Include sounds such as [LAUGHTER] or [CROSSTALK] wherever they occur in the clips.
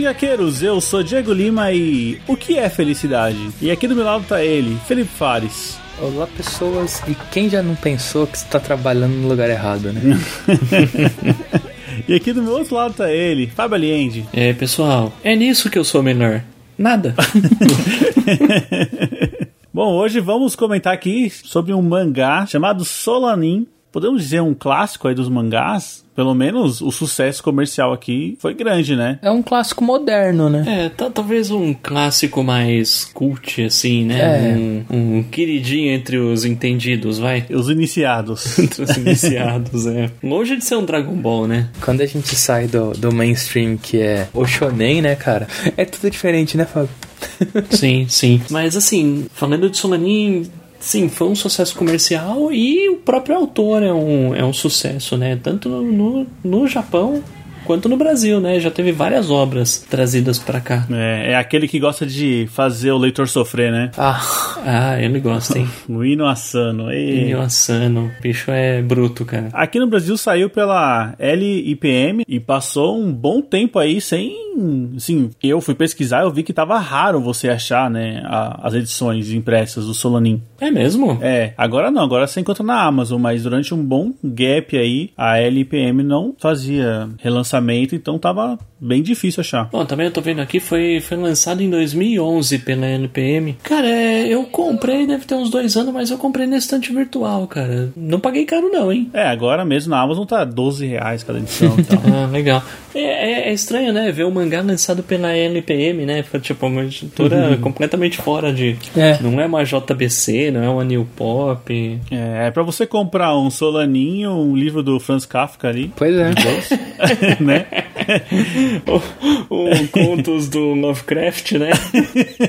Avante Gaqueiros, eu sou Diego Lima e o que é felicidade? E aqui do meu lado tá ele, Felipe Fares. Olá pessoas, e quem já não pensou que está trabalhando no lugar errado, né? [LAUGHS] e aqui do meu outro lado tá ele, Fábio Aliende. É pessoal, é nisso que eu sou melhor. Nada. [LAUGHS] Bom, hoje vamos comentar aqui sobre um mangá chamado Solanin. Podemos dizer um clássico aí dos mangás, pelo menos o sucesso comercial aqui foi grande, né? É um clássico moderno, né? É, talvez um clássico mais cult, assim, né? É. Um, um, queridinho entre os entendidos, vai. Os iniciados. [LAUGHS] entre os iniciados, é. Longe de ser um Dragon Ball, né? Quando a gente sai do, do mainstream, que é o shonen, né, cara? É tudo diferente, né, Fábio? sim, sim. Mas assim, falando de Solanin, sim, foi um sucesso comercial e o próprio autor é um, é um sucesso, né? Tanto no, no, no Japão quanto no Brasil, né? Já teve várias obras trazidas para cá. É, é aquele que gosta de fazer o leitor sofrer, né? Ah, ah ele gosta, hein? [LAUGHS] o Ino Asano. Ino Asano. O bicho é bruto, cara. Aqui no Brasil saiu pela LIPM e passou um bom tempo aí sem. Assim, eu fui pesquisar eu vi que tava raro você achar, né? A, as edições impressas do Solanin. É mesmo? É, agora não, agora você encontra na Amazon, mas durante um bom gap aí, a LIPM não fazia relançamento lançamento, então tava bem difícil achar. Bom, também eu tô vendo aqui, foi, foi lançado em 2011 pela NPM. Cara, é, eu comprei, deve ter uns dois anos, mas eu comprei na estante virtual, cara. Não paguei caro não, hein? É, agora mesmo na Amazon tá 12 reais cada edição e tal. [LAUGHS] ah, legal. É, é, é, estranho, né? Ver o mangá lançado pela NPM, né? Foi tipo uma editora uhum. completamente fora de... É. Não é uma JBC, não é uma New Pop. É, é pra você comprar um Solaninho, um livro do Franz Kafka ali. Pois é. [LAUGHS] né? [LAUGHS] o, [LAUGHS] o Contos do Lovecraft, né?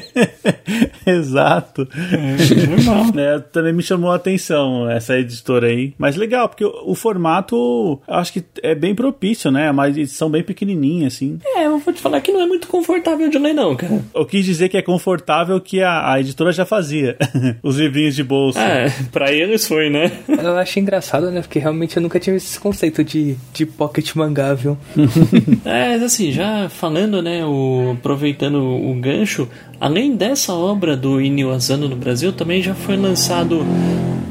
[LAUGHS] Exato. É, normal. É, também me chamou a atenção essa editora aí. Mas legal, porque o, o formato acho que é bem propício, né? Mas edição bem pequenininha, assim. É, eu vou te falar que não é muito confortável de ler, não, cara. Eu quis dizer que é confortável que a, a editora já fazia. [LAUGHS] Os livrinhos de bolsa. É, pra eles foi, né? Eu acho engraçado, né? Porque realmente eu nunca tive esse conceito de, de pocket mangá, viu? É, assim, já falando, né, o, aproveitando o gancho, além dessa obra do Inio Asano no Brasil, também já foi lançado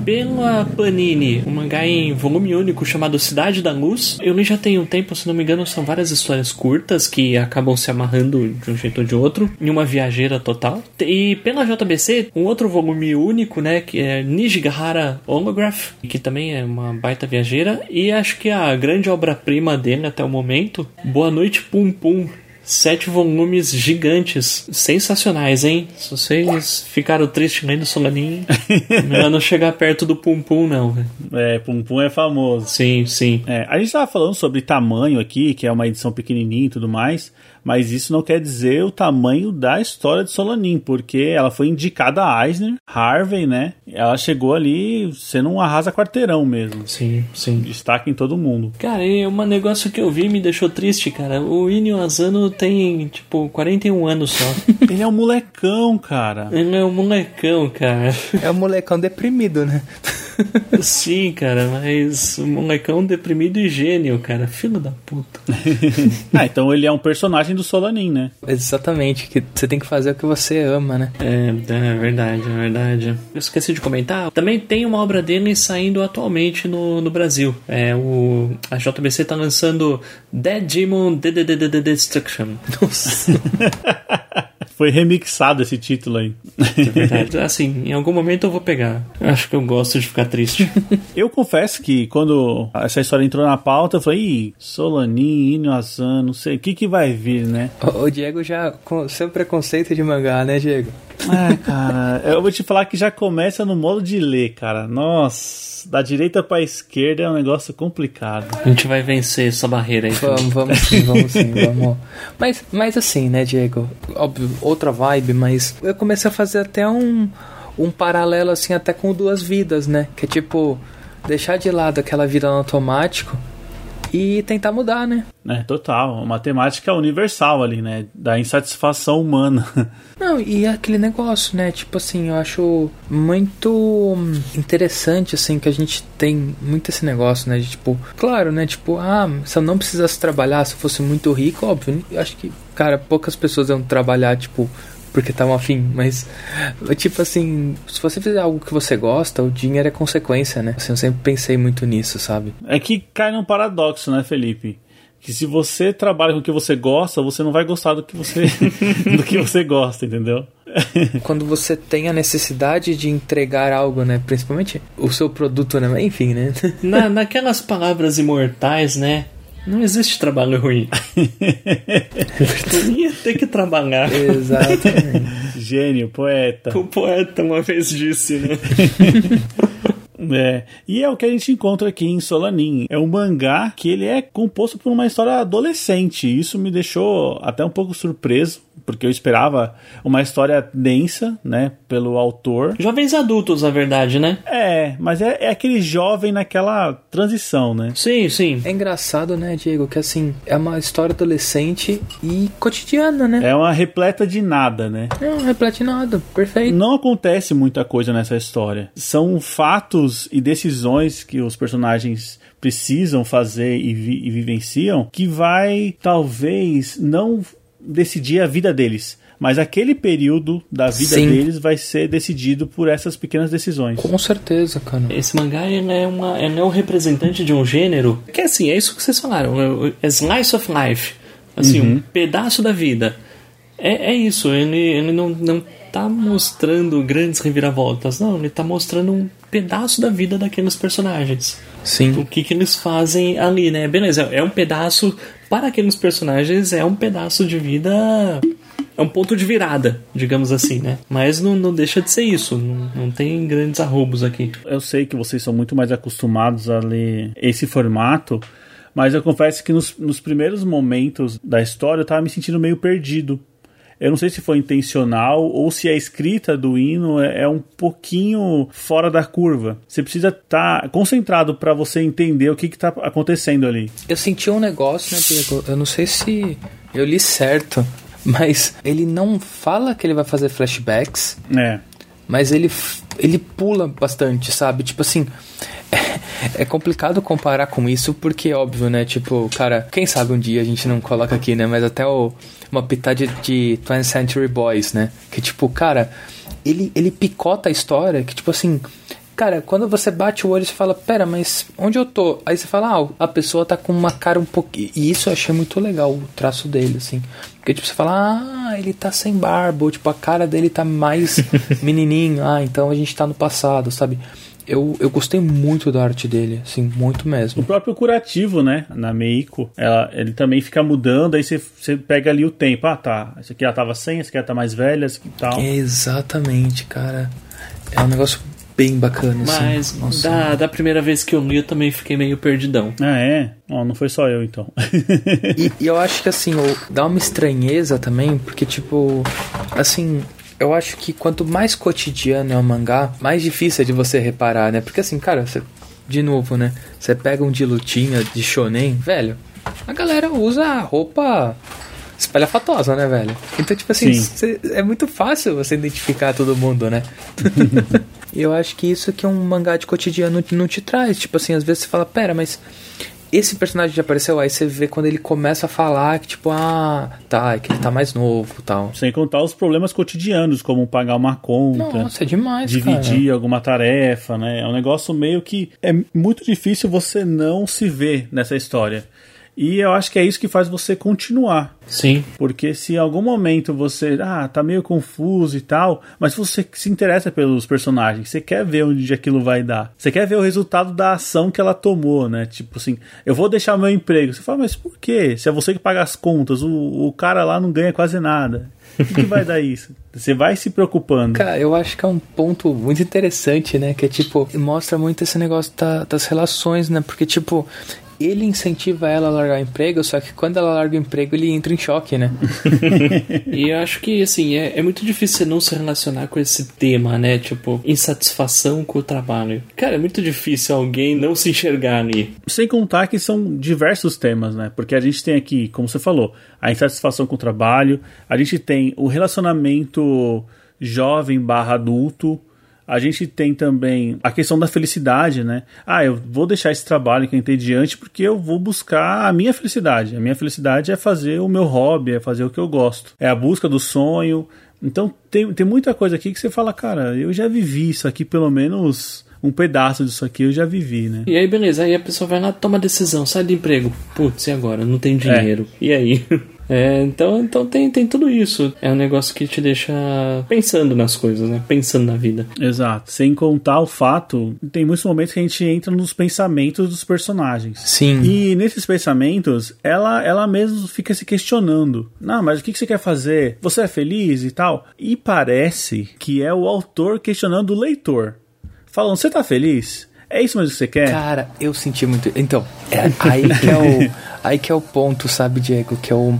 pela Panini, um mangá em volume único chamado Cidade da Luz. Eu li já tem um tempo, se não me engano, são várias histórias curtas que acabam se amarrando de um jeito ou de outro, em uma viajeira total. E pela JBC, um outro volume único, né, que é Nijigahara Holograph, que também é uma baita viajeira, e acho que a grande obra-prima dele até o momento, Boa Noite Pum Pum, sete volumes gigantes, sensacionais, hein? Se vocês ficaram tristes lendo Solanin, [LAUGHS] melhor não chegar perto do Pum Pum, não. É, Pum Pum é famoso. Sim, sim. É, a gente tava falando sobre tamanho aqui, que é uma edição pequenininha e tudo mais mas isso não quer dizer o tamanho da história de Solanin, porque ela foi indicada a Eisner, Harvey, né? Ela chegou ali sendo um arrasa-quarteirão mesmo. Sim, sim. Destaque em todo mundo. Cara, e um negócio que eu vi me deixou triste, cara. O Inyo Asano tem, tipo, 41 anos só. [LAUGHS] Ele é um molecão, cara. Ele é um molecão, cara. É um molecão deprimido, né? Sim, cara, mas o molecão deprimido e gênio, cara. Filho da puta. [LAUGHS] ah, então ele é um personagem do Solanin, né? Exatamente, que você tem que fazer o que você ama, né? É, é verdade, é verdade. Eu esqueci de comentar, também tem uma obra dele saindo atualmente no, no Brasil. É o a JBC tá lançando Dead Demon Destruction. Nossa. [LAUGHS] Foi remixado esse título aí. É verdade. [LAUGHS] Assim, em algum momento eu vou pegar. Acho que eu gosto de ficar triste. [LAUGHS] eu confesso que quando essa história entrou na pauta, eu falei, Ih, Solanin, Inuazan, não sei, o que que vai vir, né? O, o Diego já, com seu preconceito de mangá, né, Diego? É, cara, eu vou te falar que já começa no modo de ler, cara. Nossa, da direita pra esquerda é um negócio complicado. A gente vai vencer essa barreira aí. Vamos, vamos sim, vamos sim, vamos. Mas, mas assim, né, Diego? Óbvio, outra vibe, mas eu comecei a fazer até um, um paralelo, assim, até com duas vidas, né? Que é tipo, deixar de lado aquela vida no automático e tentar mudar, né? É, total. Uma temática universal ali, né? Da insatisfação humana. [LAUGHS] Não, e aquele negócio, né? Tipo assim, eu acho muito interessante, assim, que a gente tem muito esse negócio, né? De tipo, claro, né? Tipo, ah, se eu não precisasse trabalhar, se eu fosse muito rico, óbvio, eu acho que, cara, poucas pessoas iam trabalhar, tipo, porque estavam afim, mas tipo assim, se você fizer algo que você gosta, o dinheiro é consequência, né? Assim, eu sempre pensei muito nisso, sabe? É que cai num paradoxo, né, Felipe? Que se você trabalha com o que você gosta, você não vai gostar do que você [LAUGHS] do que você gosta, entendeu? [LAUGHS] Quando você tem a necessidade de entregar algo, né? Principalmente o seu produto, né? Enfim, né? Na, naquelas palavras imortais, né? Não existe trabalho ruim. [LAUGHS] tu ia ter que trabalhar. Exatamente. Gênio, poeta. O poeta uma vez disse, né? [LAUGHS] É, e é o que a gente encontra aqui em Solanin. É um mangá que ele é composto por uma história adolescente. Isso me deixou até um pouco surpreso, porque eu esperava uma história densa, né, pelo autor. Jovens adultos, na verdade, né? É, mas é, é aquele jovem naquela transição, né? Sim, sim. É engraçado, né, Diego, que assim, é uma história adolescente e cotidiana, né? É uma repleta de nada, né? É uma repleta de nada, perfeito. Não acontece muita coisa nessa história. São fatos e decisões que os personagens precisam fazer e, vi e vivenciam que vai talvez não decidir a vida deles. Mas aquele período da vida Sim. deles vai ser decidido por essas pequenas decisões. Com certeza, cara. Esse mangá ele é, uma, ele é um representante de um gênero que, assim, é isso que vocês falaram: é slice of life. Assim, uhum. um pedaço da vida. É, é isso, ele, ele não, não tá mostrando grandes reviravoltas, não, ele tá mostrando um pedaço da vida daqueles personagens. Sim. O que, que eles fazem ali, né? Beleza, é um pedaço. Para aqueles personagens, é um pedaço de vida. É um ponto de virada, digamos assim, né? Mas não, não deixa de ser isso. Não, não tem grandes arrobos aqui. Eu sei que vocês são muito mais acostumados a ler esse formato. Mas eu confesso que nos, nos primeiros momentos da história eu tava me sentindo meio perdido eu não sei se foi intencional ou se a escrita do hino é, é um pouquinho fora da curva. Você precisa estar tá concentrado para você entender o que está acontecendo ali. Eu senti um negócio, né, Diego? Eu não sei se eu li certo, [LAUGHS] mas ele não fala que ele vai fazer flashbacks. É. Mas ele, ele pula bastante, sabe? Tipo assim, [LAUGHS] é complicado comparar com isso porque, óbvio, né? Tipo, cara, quem sabe um dia a gente não coloca aqui, né? Mas até o, uma pitada de 20th Century Boys, né? Que, tipo, cara, ele, ele picota a história que, tipo assim, cara, quando você bate o olho, você fala, pera, mas onde eu tô? Aí você fala, ah, a pessoa tá com uma cara um pouquinho. E isso eu achei muito legal, o traço dele, assim. Porque, tipo, você fala, ah, ele tá sem barba, ou, tipo, a cara dele tá mais [LAUGHS] menininho, ah, então a gente tá no passado, sabe? eu, eu gostei muito da arte dele, assim, muito mesmo. O próprio curativo, né, na Meiko, ela, ele também fica mudando, aí você, você pega ali o tempo. Ah, tá, essa aqui ela tava sem, essa aqui ela tá mais velha, essa aqui tal. Exatamente, cara. É um negócio bem bacana, assim. Mas da, da primeira vez que eu li, eu também fiquei meio perdidão. Ah, é? Oh, não foi só eu, então. e, [LAUGHS] e, eu acho que, assim, dá uma estranheza também, porque, tipo, assim, eu acho que quanto mais cotidiano é o mangá, mais difícil é de você reparar, né? Porque assim, cara, você, de novo, né? Você pega um de lutinha, de shonen, velho, a galera usa roupa espalhafatosa, né, velho? Então, tipo assim, cê, é muito fácil você identificar todo mundo, né? [LAUGHS] E eu acho que isso que é um mangá de cotidiano não te traz. Tipo assim, às vezes você fala, pera, mas esse personagem já apareceu, aí você vê quando ele começa a falar que, tipo, ah, tá, é que ele tá mais novo tal. Sem contar os problemas cotidianos, como pagar uma conta. Nossa, é demais, Dividir cara. alguma tarefa, né? É um negócio meio que. É muito difícil você não se ver nessa história. E eu acho que é isso que faz você continuar. Sim. Porque se em algum momento você, ah, tá meio confuso e tal, mas você se interessa pelos personagens, você quer ver onde aquilo vai dar. Você quer ver o resultado da ação que ela tomou, né? Tipo assim, eu vou deixar meu emprego. Você fala, mas por quê? Se é você que paga as contas, o, o cara lá não ganha quase nada. O que, que vai dar isso? [LAUGHS] Você vai se preocupando. Cara, eu acho que é um ponto muito interessante, né? Que é tipo, mostra muito esse negócio da, das relações, né? Porque, tipo, ele incentiva ela a largar o emprego, só que quando ela larga o emprego, ele entra em choque, né? [LAUGHS] e eu acho que, assim, é, é muito difícil você não se relacionar com esse tema, né? Tipo, insatisfação com o trabalho. Cara, é muito difícil alguém não se enxergar ali. Sem contar que são diversos temas, né? Porque a gente tem aqui, como você falou, a insatisfação com o trabalho, a gente tem o relacionamento jovem barra adulto, a gente tem também a questão da felicidade, né? Ah, eu vou deixar esse trabalho que é entediante porque eu vou buscar a minha felicidade. A minha felicidade é fazer o meu hobby, é fazer o que eu gosto. É a busca do sonho. Então tem, tem muita coisa aqui que você fala, cara, eu já vivi isso aqui pelo menos um pedaço disso aqui eu já vivi, né? E aí, beleza, aí a pessoa vai lá, toma decisão, sai do emprego. Putz, e agora? Não tem dinheiro. É. E aí? [LAUGHS] É, então então tem, tem tudo isso. É um negócio que te deixa pensando nas coisas, né? Pensando na vida. Exato. Sem contar o fato, tem muitos momentos que a gente entra nos pensamentos dos personagens. Sim. E nesses pensamentos, ela, ela mesmo fica se questionando. Não, mas o que, que você quer fazer? Você é feliz e tal? E parece que é o autor questionando o leitor. Falando, você tá feliz? É isso mesmo que você quer? Cara, eu senti muito. Então, é aí que é o, [LAUGHS] aí que é o ponto, sabe, Diego? Que é o.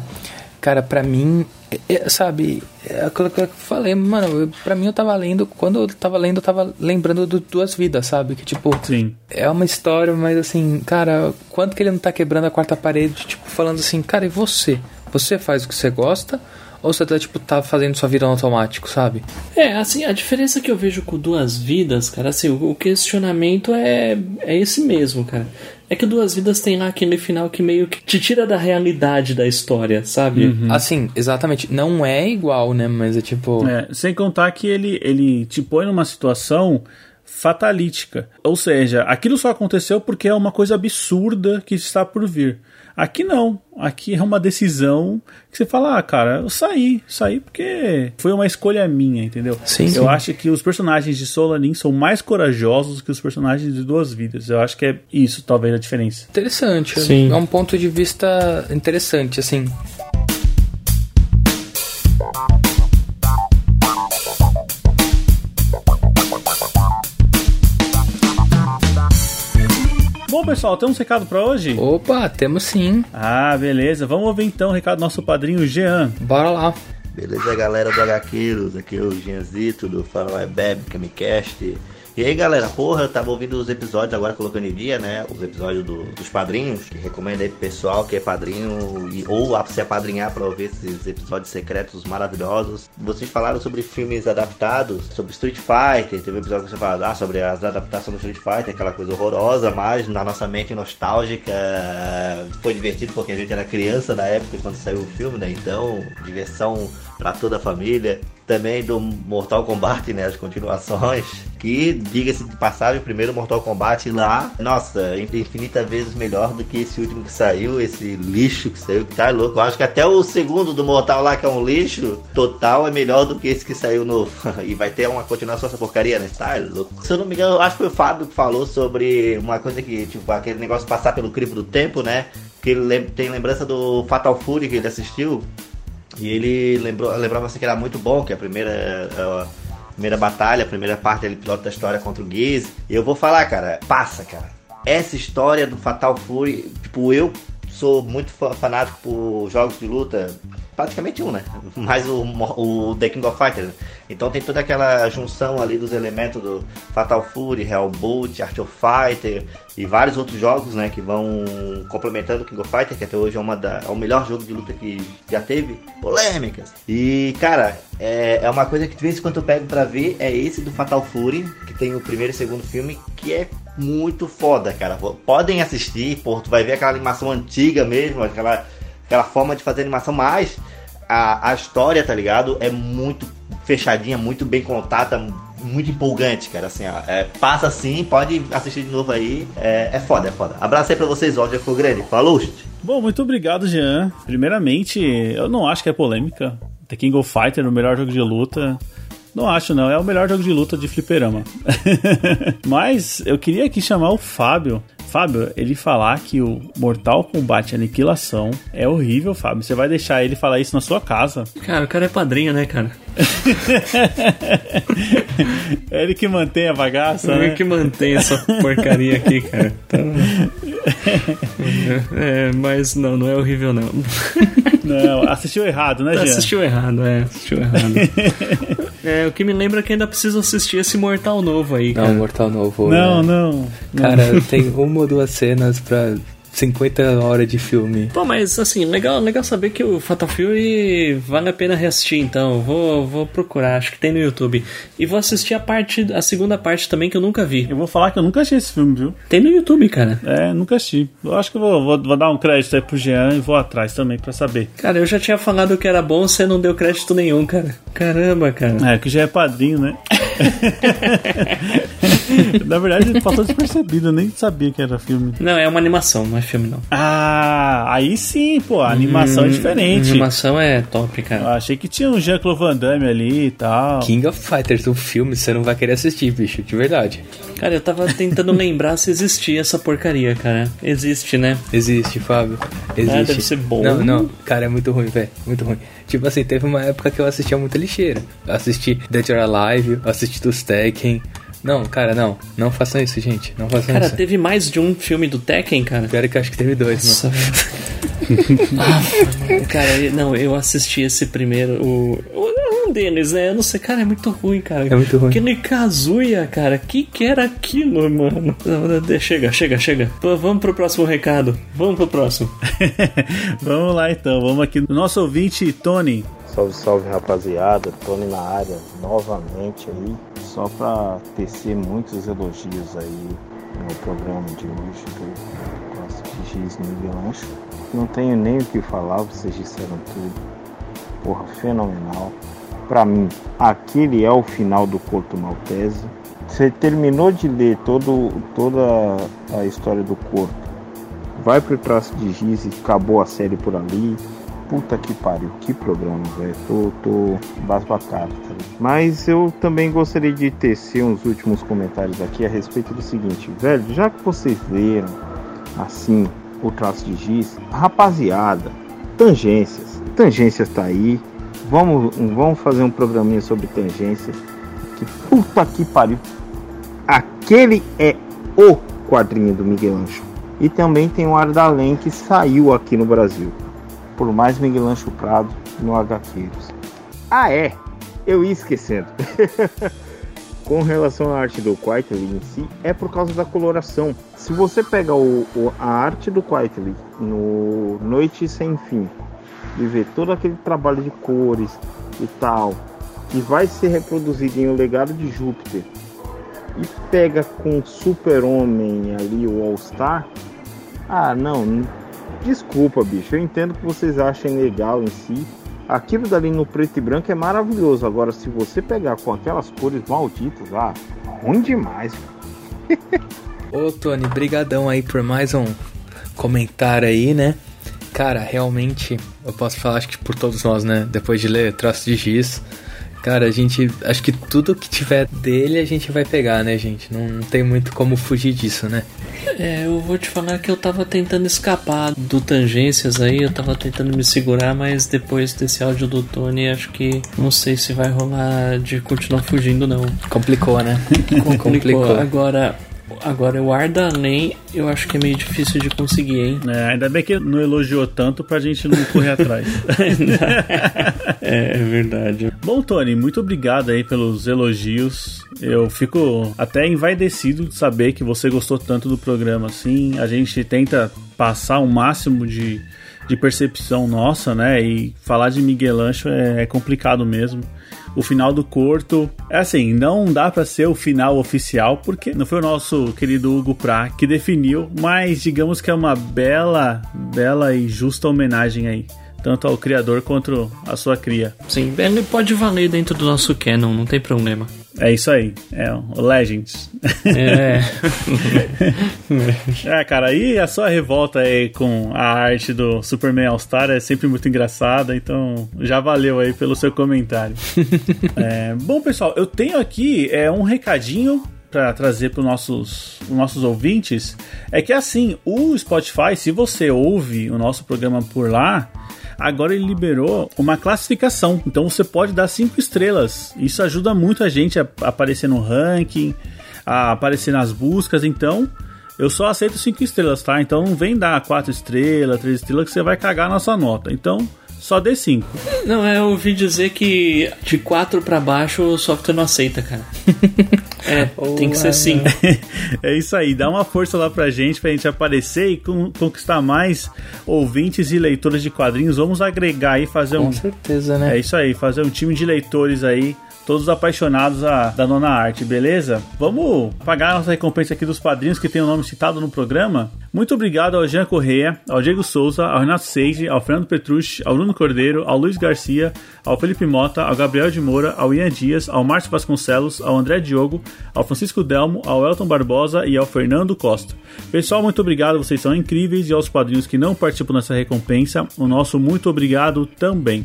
Cara, pra mim, é, é sabe, é aquilo que eu falei, mano, eu, pra mim eu tava lendo, quando eu tava lendo, eu tava lembrando de duas vidas, sabe? Que tipo, Sim. é uma história, mas assim, cara, quanto que ele não tá quebrando a quarta parede, tipo, falando assim, cara, e você? Você faz o que você gosta? Ou você tá, tipo, tá fazendo sua vida no automático, sabe? É, assim, a diferença que eu vejo com duas vidas, cara, assim, o questionamento é, é esse mesmo, cara. É que Duas Vidas tem lá aquele final que meio que te tira da realidade da história, sabe? Uhum. Assim, exatamente. Não é igual, né? Mas é tipo. É, sem contar que ele, ele te põe numa situação fatalítica. Ou seja, aquilo só aconteceu porque é uma coisa absurda que está por vir. Aqui não. Aqui é uma decisão que você fala, ah, cara, eu saí, saí porque foi uma escolha minha, entendeu? Sim, eu sim. acho que os personagens de Solanin são mais corajosos que os personagens de Duas Vidas. Eu acho que é isso, talvez, a diferença. Interessante. Sim. É um ponto de vista interessante, assim. Pessoal, tem um recado pra hoje? Opa, temos sim. Ah, beleza. Vamos ouvir então o recado do nosso padrinho Jean. Bora lá. Beleza, galera do HQueiros, aqui é o Gianzito do Fala Vai Bebe, Camicast. E aí, galera, porra, eu tava ouvindo os episódios agora colocando em dia, né? Os episódios do- dos padrinhos. Que recomendo aí pro pessoal que é padrinho e, ou a- se apadrinhar pra ouvir esses episódios secretos maravilhosos. Vocês falaram sobre filmes adaptados, sobre Street Fighter. Teve um episódio que você falou ah, sobre as adaptações do Street Fighter, aquela coisa horrorosa, mas na nossa mente nostálgica foi divertido porque a gente era criança na época quando saiu o filme, né? Então, diversão pra toda a família. Também do Mortal Kombat, né? As continuações. Que, diga-se de passagem, o primeiro Mortal Kombat lá, nossa, infinita vezes melhor do que esse último que saiu, esse lixo que saiu, que tá louco. Eu acho que até o segundo do Mortal lá, que é um lixo, total é melhor do que esse que saiu novo. [LAUGHS] e vai ter uma continuação dessa porcaria, né? Tá louco. Se eu não me engano, acho que foi o Fábio que falou sobre uma coisa que, tipo, aquele negócio de passar pelo crivo do tempo, né? Que ele tem lembrança do Fatal Fury que ele assistiu. E ele lembrou, lembrava assim que era muito bom, que a primeira, a primeira batalha, a primeira parte ele pilota da história contra o Giz. E eu vou falar, cara, passa, cara. Essa história do Fatal Fury, tipo, eu sou muito fa- fanático por jogos de luta, praticamente um, né? Mais o, o The King of Fighters. né? Então tem toda aquela junção ali dos elementos do Fatal Fury, Hellbolt, Art of Fighter e vários outros jogos, né, que vão complementando o King of Fighter, que até hoje é uma da, é o melhor jogo de luta que já teve. Polêmicas. E, cara, é, é uma coisa que de vez em quando eu pego pra ver, é esse do Fatal Fury, que tem o primeiro e segundo filme, que é muito foda, cara. Podem assistir, pô, tu vai ver aquela animação antiga mesmo, aquela, aquela forma de fazer animação, mas a, a história, tá ligado? É muito fechadinha, muito bem contada, muito empolgante, cara. Assim, ó, é, passa assim, pode assistir de novo aí. É, é foda, é foda. Abraço aí pra vocês, o áudio ficou grande. Falou. Bom, muito obrigado, Jean. Primeiramente, eu não acho que é polêmica. The King of Fighter, o melhor jogo de luta. Não acho, não. É o melhor jogo de luta de fliperama. [LAUGHS] Mas eu queria aqui chamar o Fábio. Fábio, ele falar que o Mortal Kombat Aniquilação é horrível, Fábio. Você vai deixar ele falar isso na sua casa? Cara, o cara é padrinho, né, cara? é [LAUGHS] ele que mantém a bagaça, é né? Ele que mantém essa porcaria aqui, cara. [LAUGHS] Então... É, mas não, não é horrível, não. [LAUGHS] Não, assistiu errado, né, Jean? Assistiu errado, é. Assistiu errado. [LAUGHS] É, o que me lembra é que ainda preciso assistir esse Mortal novo aí, cara. Não, Mortal novo. Não, né? não. Cara, tem uma ou duas cenas pra 50 horas de filme. Pô, mas assim, legal, legal saber que o Fatal Fury vale a pena reassistir, então. Vou, vou procurar, acho que tem no YouTube. E vou assistir a parte, a segunda parte também que eu nunca vi. Eu vou falar que eu nunca achei esse filme, viu? Tem no YouTube, cara. É, nunca assisti. Eu acho que eu vou, vou, vou dar um crédito aí pro Jean e vou atrás também pra saber. Cara, eu já tinha falado que era bom, você não deu crédito nenhum, cara. Caramba, cara. É, que já é padrinho, né? [LAUGHS] Na verdade, passou despercebido, eu nem sabia que era filme. Não, é uma animação, não é filme, não. Ah, aí sim, pô, a animação é Hum, diferente. A animação é top, Eu cara. achei que tinha um Jean-Claude Van Damme ali e tal. King of Fighters, o filme, você não vai querer assistir, bicho, de verdade. Cara, eu tava tentando lembrar se existia essa porcaria, cara. Existe, né? Existe, Fábio. Existe. Ah, deve ser bom. Não, não, cara, é muito ruim, velho. Muito ruim. Tipo assim, teve uma época que eu assistia muita lixeira. Eu assisti Dead or Alive, eu assisti dos Tekken. Não, cara, não. Não façam isso, gente. Não façam Cara, isso. teve mais de um filme do Tekken, cara. Pior é que eu acho que teve dois, mano. Nossa. [LAUGHS] cara, não, eu assisti esse primeiro, o, o- deles, né? Eu não sei, cara, é muito ruim, cara. É muito ruim. Aquele Kazuya, cara, que que era aquilo, mano? Chega, chega, chega. Vamos pro próximo recado. Vamos pro próximo. [LAUGHS] vamos lá então, vamos aqui. Nosso ouvinte, Tony. Salve, salve rapaziada, Tony na área novamente aí, só pra tecer muitos elogios aí no programa de hoje do Costa de Giz no Miguel Ancho. Não tenho nem o que falar, vocês disseram tudo. Porra, fenomenal. Pra mim, aquele é o final do Corto Maltese. Você terminou de ler todo, toda a história do Corto, vai pro traço de giz e acabou a série por ali. Puta que pariu, que programa, velho. Tô, tô basbacado, tá ligado? Mas eu também gostaria de tecer uns últimos comentários aqui a respeito do seguinte, velho. Já que vocês leram assim o traço de giz, rapaziada, tangências. Tangências tá aí. Vamos, vamos fazer um programinha sobre tangências. Que puta que pariu. Aquele é o quadrinho do Miguel Ancho. E também tem o Ardalém que saiu aqui no Brasil. Por mais Miguel Ancho Prado no HQs. Ah é, eu ia esquecendo. [LAUGHS] Com relação à arte do Quietly em si, é por causa da coloração. Se você pega o, o- a arte do Quietly no Noite Sem Fim e ver todo aquele trabalho de cores e tal, que vai ser reproduzido em O Legado de Júpiter, e pega com Super-Homem ali, o All-Star, ah, não, desculpa, bicho, eu entendo que vocês achem legal em si. Aquilo dali no preto e branco é maravilhoso. Agora, se você pegar com aquelas cores malditas, ah, ruim demais. [LAUGHS] Ô, Tony, brigadão aí por mais um comentário aí, né? Cara, realmente, eu posso falar, acho que por todos nós, né? Depois de ler Traço de Giz, cara, a gente, acho que tudo que tiver dele a gente vai pegar, né, gente? Não, não tem muito como fugir disso, né? É, eu vou te falar que eu tava tentando escapar do Tangências aí, eu tava tentando me segurar, mas depois desse áudio do Tony, acho que não sei se vai rolar de continuar fugindo, não. Complicou, né? [LAUGHS] Complicou. Agora, agora o Ardalém, eu acho que é meio difícil de conseguir, hein? É, ainda bem que não elogiou tanto pra gente não correr atrás. [LAUGHS] é, é verdade. Bom, Tony, muito obrigado aí pelos elogios. Eu fico até envaidecido de saber que você gostou tanto do programa assim. A gente tenta passar o máximo de, de percepção nossa, né? E falar de Miguel Ancho é, é complicado mesmo. O final do Corto, é assim, não dá pra ser o final oficial, porque não foi o nosso querido Hugo Pra que definiu, mas digamos que é uma bela, bela e justa homenagem aí, tanto ao criador quanto à sua cria. Sim, ele pode valer dentro do nosso canon, não tem problema. É isso aí, é o Legends. É. [LAUGHS] É, cara, e a sua revolta aí com a arte do Superman All-Star é sempre muito engraçada, então já valeu aí pelo seu comentário. [LAUGHS] É, bom, pessoal, eu tenho aqui é, um recadinho para trazer para os nossos, os nossos ouvintes. É que assim, o Spotify, se você ouve o nosso programa por lá, agora ele liberou uma classificação. Então você pode dar cinco estrelas. Isso ajuda muito a gente a aparecer no ranking, a aparecer nas buscas. Então eu só aceito cinco estrelas, tá? Então não vem dar quatro estrelas, três estrelas que você vai cagar a nossa nota. Então só dê cinco. Não, é, eu ouvi dizer que de 4 pra baixo o software não aceita, cara. [LAUGHS] É, tem que ser 5. [LAUGHS] é isso aí, dá uma força lá pra gente, pra gente aparecer e con- conquistar mais ouvintes e leitores de quadrinhos. Vamos agregar aí, fazer um. Com certeza, né? É isso aí, fazer um time de leitores aí, todos apaixonados a- da nona arte, beleza? Vamos pagar a nossa recompensa aqui dos padrinhos que tem o nome citado no programa. Muito obrigado ao Jean Correia, ao Diego Souza, ao Renato Seiji, ao Fernando Petrucci, ao Bruno Cordeiro, ao Luiz Garcia, ao Felipe Mota, ao Gabriel de Moura, ao Ian Dias, ao Márcio Vasconcelos, ao André Diogo, ao Francisco Delmo, ao Elton Barbosa e ao Fernando Costa. Pessoal, muito obrigado, vocês são incríveis e aos padrinhos que não participam dessa recompensa, o nosso muito obrigado também.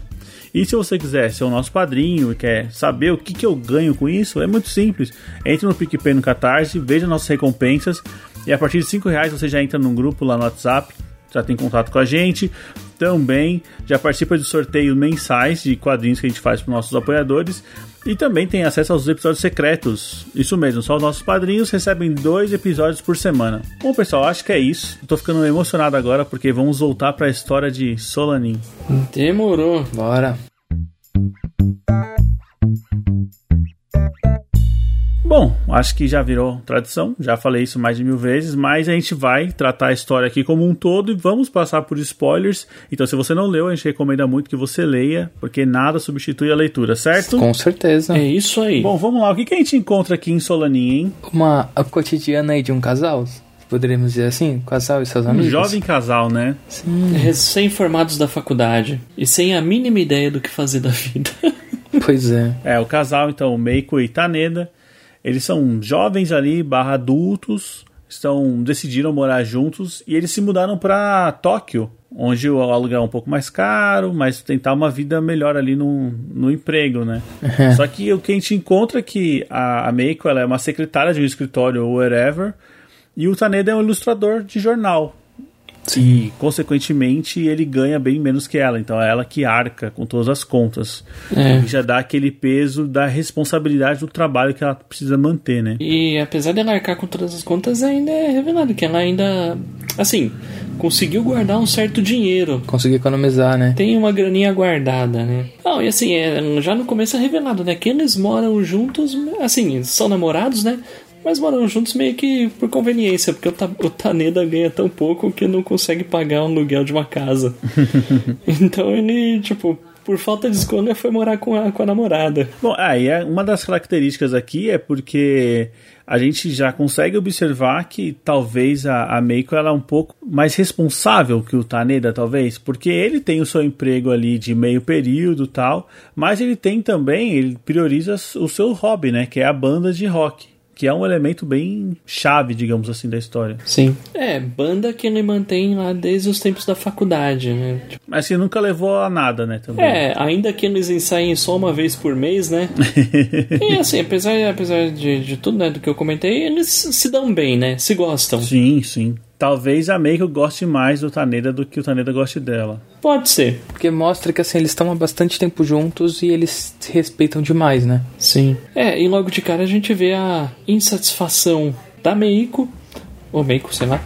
E se você quiser ser o nosso padrinho e quer saber o que, que eu ganho com isso, é muito simples. Entre no PicPay no Catarse, veja nossas recompensas e a partir de 5 reais você já entra num grupo lá no WhatsApp, já tem contato com a gente. Também já participa de sorteios mensais de quadrinhos que a gente faz para os nossos apoiadores. E também tem acesso aos episódios secretos. Isso mesmo, só os nossos padrinhos recebem dois episódios por semana. Bom, pessoal, acho que é isso. Eu tô ficando emocionado agora porque vamos voltar para a história de Solanin. Demorou. Bora. Bom, acho que já virou tradição, já falei isso mais de mil vezes, mas a gente vai tratar a história aqui como um todo e vamos passar por spoilers. Então, se você não leu, a gente recomenda muito que você leia, porque nada substitui a leitura, certo? Com certeza. É isso aí. Bom, vamos lá. O que, que a gente encontra aqui em Solanin, hein? Uma a cotidiana aí de um casal, poderíamos dizer assim? Casal e seus Um amigos. jovem casal, né? Recém-formados da faculdade e sem a mínima ideia do que fazer da vida. Pois é. É, o casal, então, o Meiko e Taneda, eles são jovens ali, barra adultos, estão decidiram morar juntos e eles se mudaram para Tóquio, onde o aluguel é um pouco mais caro, mas tentar uma vida melhor ali no, no emprego, né? [LAUGHS] Só que o que a gente encontra é que a, a Meiko ela é uma secretária de um escritório wherever e o Taneda é um ilustrador de jornal. E, consequentemente, ele ganha bem menos que ela. Então, é ela que arca com todas as contas. É. E já dá aquele peso da responsabilidade do trabalho que ela precisa manter, né? E apesar dela arcar com todas as contas, ainda é revelado que ela ainda, assim, conseguiu guardar um certo dinheiro. Consegui economizar, né? Tem uma graninha guardada, né? Não, e assim, é, já no começo é revelado, né? Que eles moram juntos, assim, são namorados, né? Mas moram juntos meio que por conveniência, porque o, Ta o Taneda ganha tão pouco que não consegue pagar o aluguel de uma casa. [LAUGHS] então ele, tipo, por falta de escolha, foi morar com a, com a namorada. Bom, aí é uma das características aqui é porque a gente já consegue observar que talvez a, a Meiko ela é um pouco mais responsável que o Taneda, talvez, porque ele tem o seu emprego ali de meio período tal, mas ele tem também, ele prioriza o seu hobby, né, que é a banda de rock. Que é um elemento bem chave, digamos assim, da história. Sim. É, banda que ele mantém lá desde os tempos da faculdade, né? Tipo, Mas que nunca levou a nada, né? Também. É, ainda que eles ensaiem só uma vez por mês, né? [LAUGHS] e assim, apesar, apesar de, de tudo, né, do que eu comentei, eles se dão bem, né? Se gostam. Sim, sim. Talvez a Meiko goste mais do Taneda do que o Taneda goste dela. Pode ser. Porque mostra que assim, eles estão há bastante tempo juntos e eles se respeitam demais, né? Sim. É, e logo de cara a gente vê a insatisfação da Meiko, ou Meiko, sei lá,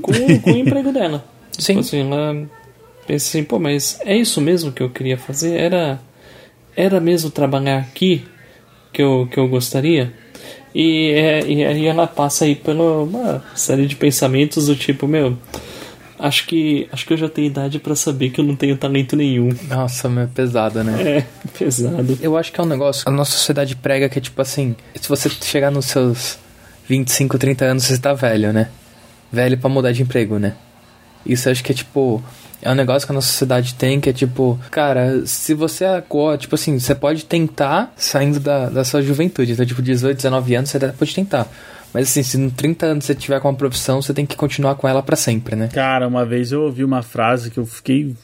com, [LAUGHS] com o emprego dela. Sim. Tipo assim, ela pensa assim, pô, mas é isso mesmo que eu queria fazer? Era, era mesmo trabalhar aqui que eu, que eu gostaria? E, é, e aí ela passa aí pela uma série de pensamentos do tipo, meu, acho que acho que eu já tenho idade pra saber que eu não tenho talento nenhum. Nossa, meu, é pesada, né? É, [LAUGHS] pesado. Eu acho que é um negócio. A nossa sociedade prega que é tipo assim: se você chegar nos seus 25, 30 anos, você tá velho, né? Velho pra mudar de emprego, né? Isso acho que é tipo. É um negócio que a nossa sociedade tem, que é tipo, cara, se você agora, tipo assim, você pode tentar saindo da, da sua juventude, então, tipo, 18, 19 anos, você pode tentar. Mas assim, se em 30 anos você tiver com uma profissão, você tem que continuar com ela para sempre, né? Cara, uma vez eu ouvi uma frase que eu fiquei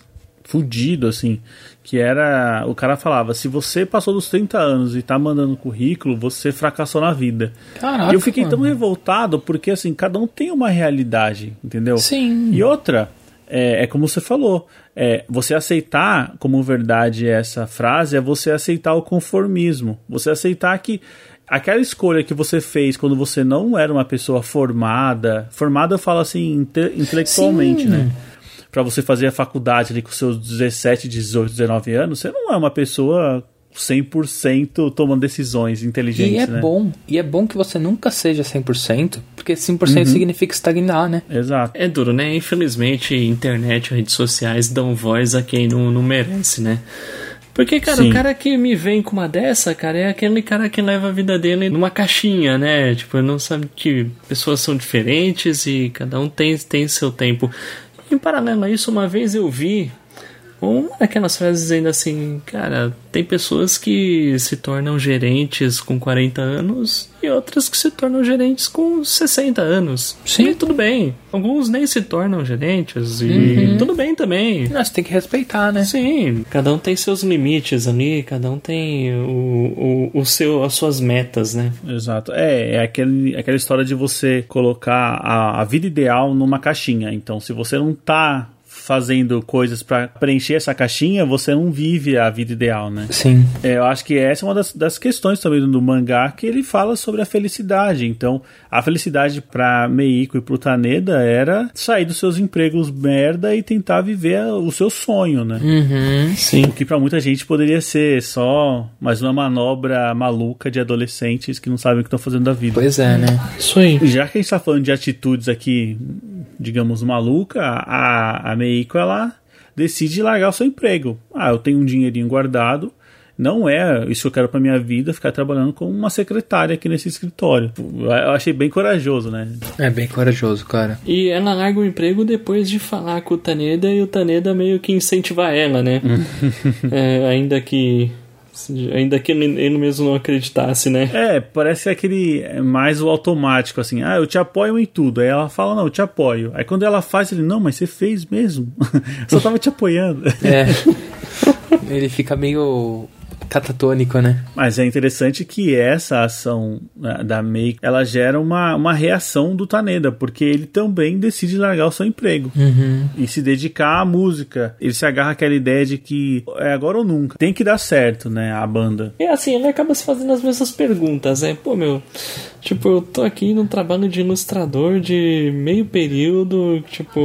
fudido, assim, que era. O cara falava: se você passou dos 30 anos e tá mandando currículo, você fracassou na vida. Caraca, e eu fiquei tão mano. revoltado porque, assim, cada um tem uma realidade, entendeu? Sim. E outra, é, é como você falou, é, você aceitar como verdade essa frase é você aceitar o conformismo. Você aceitar que aquela escolha que você fez quando você não era uma pessoa formada, formada eu falo assim inte- intelectualmente, Sim. né? Pra você fazer a faculdade ali com seus 17, 18, 19 anos, você não é uma pessoa 100% tomando decisões inteligentes, E é né? bom. E é bom que você nunca seja 100%, porque 100% Uhum. significa estagnar, né? Exato. É duro, né? Infelizmente, internet, redes sociais dão voz a quem não, não merece, né? Porque, cara, Sim. o cara que me vem com uma dessa, cara, é aquele cara que leva a vida dele numa caixinha, né? Tipo, não sabe que pessoas são diferentes e cada um tem, tem seu tempo. Em paralelo a isso, uma vez eu vi uma daquelas frases dizendo assim, cara, tem pessoas que se tornam gerentes com 40 anos e outras que se tornam gerentes com 60 anos. Sim. E tudo bem. Alguns nem se tornam gerentes e tudo bem também. Nós tem que respeitar, né? Sim, cada um tem seus limites ali, cada um tem o, o, o seu, as suas metas, né? Exato. É, é aquele, aquela história de você colocar a, a vida ideal numa caixinha. Então, se você não tá fazendo coisas para preencher essa caixinha, você não vive a vida ideal, né? Sim. É, eu acho que essa é uma das, das questões também do mangá, que ele fala sobre a felicidade. Então, a felicidade pra Meiko e pro Taneda era sair dos seus empregos merda e tentar viver o seu sonho, né? Uhum. Sim. O que pra muita gente poderia ser só mais uma manobra maluca de adolescentes que não sabem o que estão fazendo da vida. Pois é, né? Isso aí. Já que a gente tá falando de atitudes aqui, digamos, maluca, a, a Meiko, ela decide largar o seu emprego. Ah, eu tenho um dinheirinho guardado, não é isso que eu quero pra minha vida, ficar trabalhando como uma secretária aqui nesse escritório. Eu achei bem corajoso, né? É bem corajoso, cara. E ela larga o emprego depois de falar com o Taneda e o Taneda meio que incentivar ela, né? [LAUGHS] É, ainda que. Ainda que ele, mesmo não acreditasse, né? É, parece aquele é mais o automático, assim, ah, eu te apoio em tudo. Aí ela fala, não, eu te apoio. Aí quando ela faz, ele, não, mas você fez mesmo. [LAUGHS] Só tava te apoiando. É. [LAUGHS] Ele fica meio catatônico, né? Mas é interessante que essa ação né, da May, ela gera uma, uma reação do Taneda, porque ele também decide largar o seu emprego Uhum. e se dedicar à música. Ele se agarra àquela ideia de que é agora ou nunca. Tem que dar certo, né, a banda. E assim, ele acaba se fazendo as mesmas perguntas, né? Pô, meu, tipo, eu tô aqui num trabalho de ilustrador de meio período, tipo,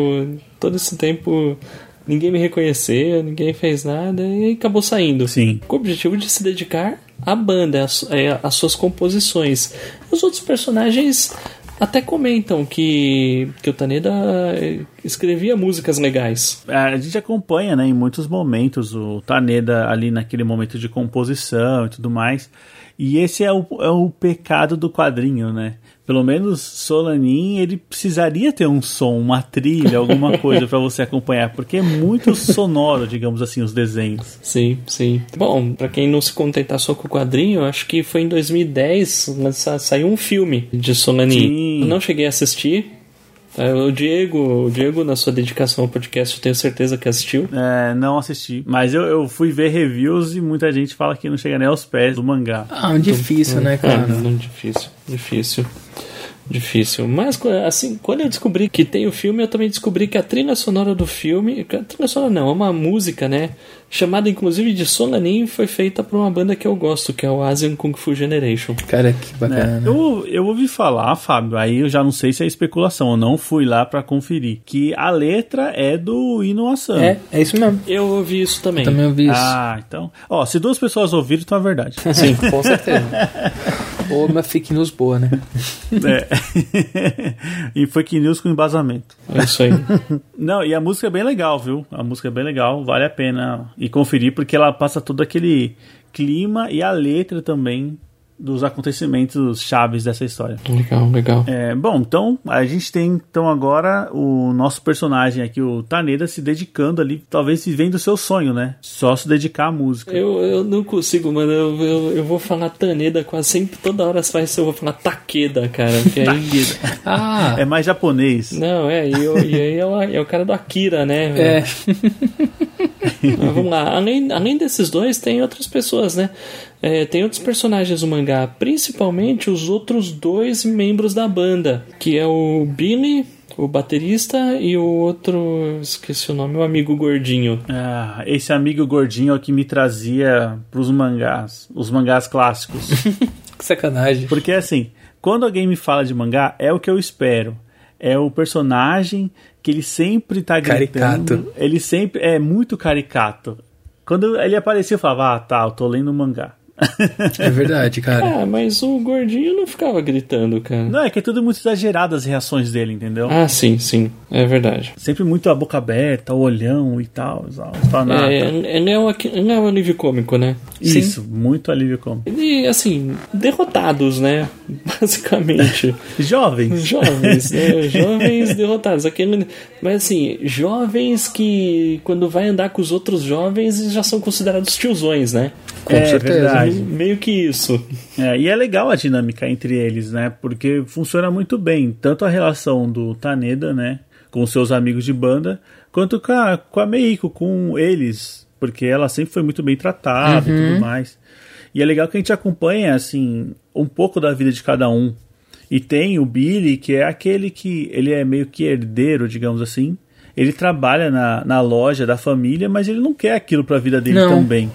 todo esse tempo ninguém me reconheceu, ninguém fez nada, e acabou saindo. Sim. Com o objetivo de se dedicar à banda, às, é, às suas composições. Os outros personagens até comentam que, que o Taneda é, escrevia músicas legais. A gente acompanha, né, em muitos momentos o Taneda ali naquele momento de composição e tudo mais. E esse é o, é o pecado do quadrinho, né? Pelo menos Solanin, ele precisaria ter um som, uma trilha, alguma [LAUGHS] coisa pra você acompanhar, porque é muito sonoro, digamos assim, os desenhos. Sim, sim. Bom, pra quem não se contentar só com o quadrinho, eu acho que foi em 2010 lança- saiu um filme de Solanin. Sim. Eu não cheguei a assistir. É, O Diego, o Diego, na sua dedicação ao podcast, eu tenho certeza que assistiu. É, não assisti. Mas eu, eu fui ver reviews e muita gente fala que não chega nem aos pés do mangá. Ah, difícil, né, É, cara? não, difícil, difícil. Difícil. Mas assim, quando eu descobri que tem o filme, eu também descobri que a trilha sonora do filme. A trilha sonora não, é uma música, né? Chamada inclusive de Solanin, foi feita por uma banda que eu gosto, que é o Asian Kung Fu Generation. Cara, que bacana. É, eu, eu ouvi falar, Fábio, aí eu já não sei se é especulação, eu não fui lá pra conferir, que a letra é do Inu Asano. É, é isso mesmo. Eu ouvi isso também. Também ouvi isso. Ah, então. Ó, se duas pessoas ouviram, então é verdade. [LAUGHS] Sim, com certeza. [LAUGHS] Ou uma fake news boa, né? É. [LAUGHS] e foi que news com embasamento. É isso aí. Não, e a música é bem legal, viu? A música é bem legal, vale a pena ir conferir, porque ela passa todo aquele clima e a letra também dos acontecimentos chaves dessa história. Legal, legal. É, bom, então a gente tem então agora o nosso personagem aqui, o Taneda, se dedicando ali, talvez vivendo o seu sonho, né? Só se dedicar à música. Eu, eu não consigo, mano. Eu, eu, eu vou falar Taneda quase sempre, toda hora se faz eu vou falar Takeda, cara. Que [LAUGHS] aí, Ah, É mais japonês. não, é, e, eu- e aí é o, é o cara do Akira, né? é. [LAUGHS] Mas vamos lá. Além, além desses dois, tem outras pessoas, né? É, tem outros personagens do mangá, principalmente os outros dois membros da banda, que é o Billy, o baterista, e o outro, esqueci o nome, o amigo gordinho. Ah, esse amigo gordinho é o que me trazia pros mangás, os mangás clássicos. [LAUGHS] Que sacanagem. Porque assim, quando alguém me fala de mangá, é o que eu espero. É o personagem que ele sempre tá gritando. Caricato. Ele sempre é muito caricato. Quando ele aparecia, eu falava, ah, tá, eu tô lendo mangá. É verdade, cara. Ah, mas o gordinho não ficava gritando, cara. Não, é que é tudo muito exagerado as reações dele, entendeu? Ah, sim, sim, é verdade. Sempre muito a boca aberta, o olhão e tal. "Ah, É, tá." ele, é o, ele é o alívio cômico, né? Isso, muito alívio cômico. E, assim, derrotados, né? [LAUGHS] Basicamente. Jovens. Jovens, né? [LAUGHS] Jovens derrotados. Aquele, mas assim, jovens que quando vai andar com os outros jovens já são considerados tiozões, né? Com é certeza. verdade. Meio que isso. É, e é legal a dinâmica entre eles, né? Porque funciona muito bem. Tanto a relação do Taneda, né? Com seus amigos de banda, quanto com a, com a Meiko, com eles. Porque ela sempre foi muito bem tratada e tudo mais. E é legal que a gente acompanha, assim, um pouco da vida de cada um. E tem o Billy, que é aquele que ele é meio que herdeiro, digamos assim. Ele trabalha na, na loja da família, mas ele não quer aquilo pra vida dele Não. também,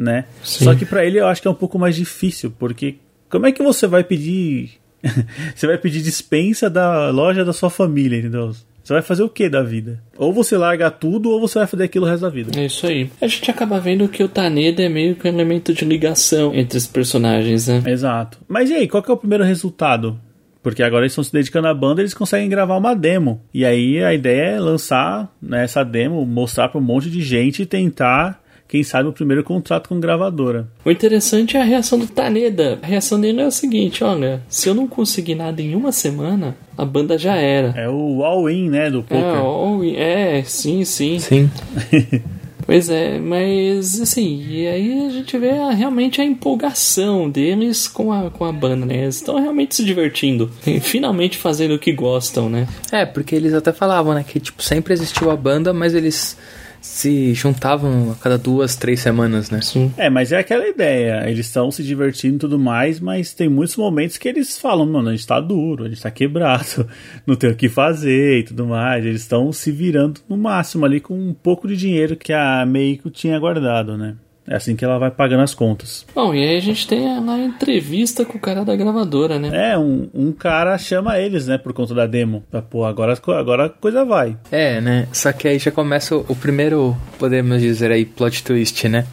né? Sim. Só que pra ele eu acho que é um pouco mais difícil, porque como é que você vai pedir [LAUGHS] você vai pedir dispensa da loja da sua família, entendeu? Você vai fazer o que da vida? Ou você larga tudo, ou você vai fazer aquilo o resto da vida. É isso aí. A gente acaba vendo que o Taneda é meio que um elemento de ligação entre os personagens, né? Exato. Mas e aí, qual que é o primeiro resultado? Porque agora eles estão se dedicando à banda, eles conseguem gravar uma demo. E aí a ideia é lançar né, essa demo, mostrar para um monte de gente e tentar, quem sabe, o primeiro contrato com gravadora. O interessante é a reação do Taneda. A reação dele é o seguinte: olha, se eu não conseguir nada em uma semana, a banda já era. É o all-in, né, do É, poker. ó, é, sim, sim. Sim. [LAUGHS] Pois é, mas assim, e aí a gente vê a- realmente a empolgação deles com a, com a banda, né? Eles estão realmente se divertindo, e finalmente fazendo o que gostam, né? É, porque eles até falavam, né, que tipo, sempre existiu a banda, mas eles se juntavam a cada duas, três semanas, né? Sim. É, mas é aquela ideia. Eles estão se divertindo e tudo mais, mas tem muitos momentos que eles falam, mano, a gente tá duro, a gente tá quebrado, [LAUGHS] não tem o que fazer e tudo mais. Eles estão se virando no máximo ali com um pouco de dinheiro que a Meiko tinha guardado, né? É assim que ela vai pagando as contas. Bom, e aí a gente tem a, entrevista com o cara da gravadora, né? É, um, um cara chama eles, né, por conta da demo. Pra, pô, agora, agora a coisa vai. É, né? Só que aí já começa o, o primeiro, podemos dizer aí, plot twist, né?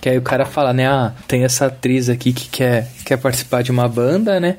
Que aí o cara fala, né? Ah, tem essa atriz aqui que quer, quer participar de uma banda, né?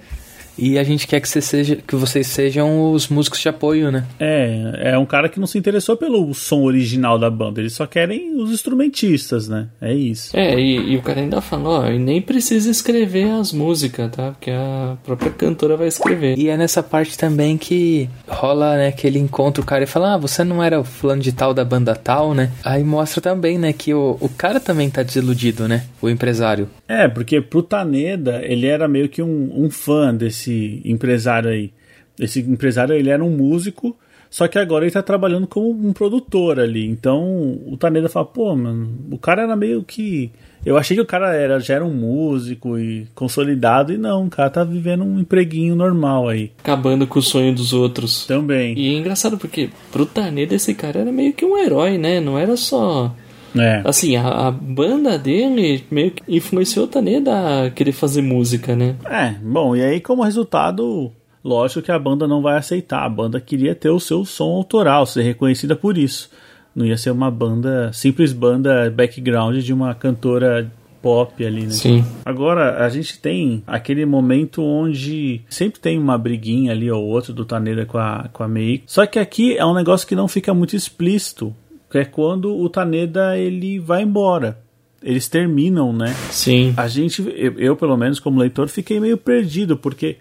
E a gente quer que, você seja, que vocês sejam os músicos de apoio, né? É, é um cara que não se interessou pelo som original da banda, eles só querem os instrumentistas, né? É isso. É, e, e o cara ainda fala, ó, e nem precisa escrever as músicas, tá? Porque a própria cantora vai escrever. E é nessa parte também que rola, né, aquele encontro, o cara e fala, ah, você não era o fulano de tal da banda tal, né? Aí mostra também, né, que o, o cara também tá desiludido, né? O empresário. É, porque pro Taneda, ele era meio que um, um fã desse empresário aí. Esse empresário, ele era um músico, só que agora ele tá trabalhando como um produtor ali. Então, o Taneda fala, pô, mano, o cara era meio que... Eu achei que o cara era, já era um músico e consolidado, e não, o cara tá vivendo um empreguinho normal aí. Acabando com o sonho dos outros. Também. E é engraçado porque pro Taneda esse cara era meio que um herói, né? Não era só. É. Assim, a, a banda dele meio que influenciou o Taneda a querer fazer música, né? É, bom, e aí como resultado, lógico que a banda não vai aceitar. A banda queria ter o seu som autoral, ser reconhecida por isso. Não ia ser uma banda, simples banda background de uma cantora pop ali, né? Sim. Agora, a gente tem aquele momento onde sempre tem uma briguinha ali ou outra do Taneda com a, com a Meiko. Só que aqui é um negócio que não fica muito explícito, que é quando o Taneda ele vai embora. eles terminam, né? Sim. A gente, eu, eu, pelo menos como leitor, fiquei meio perdido, porque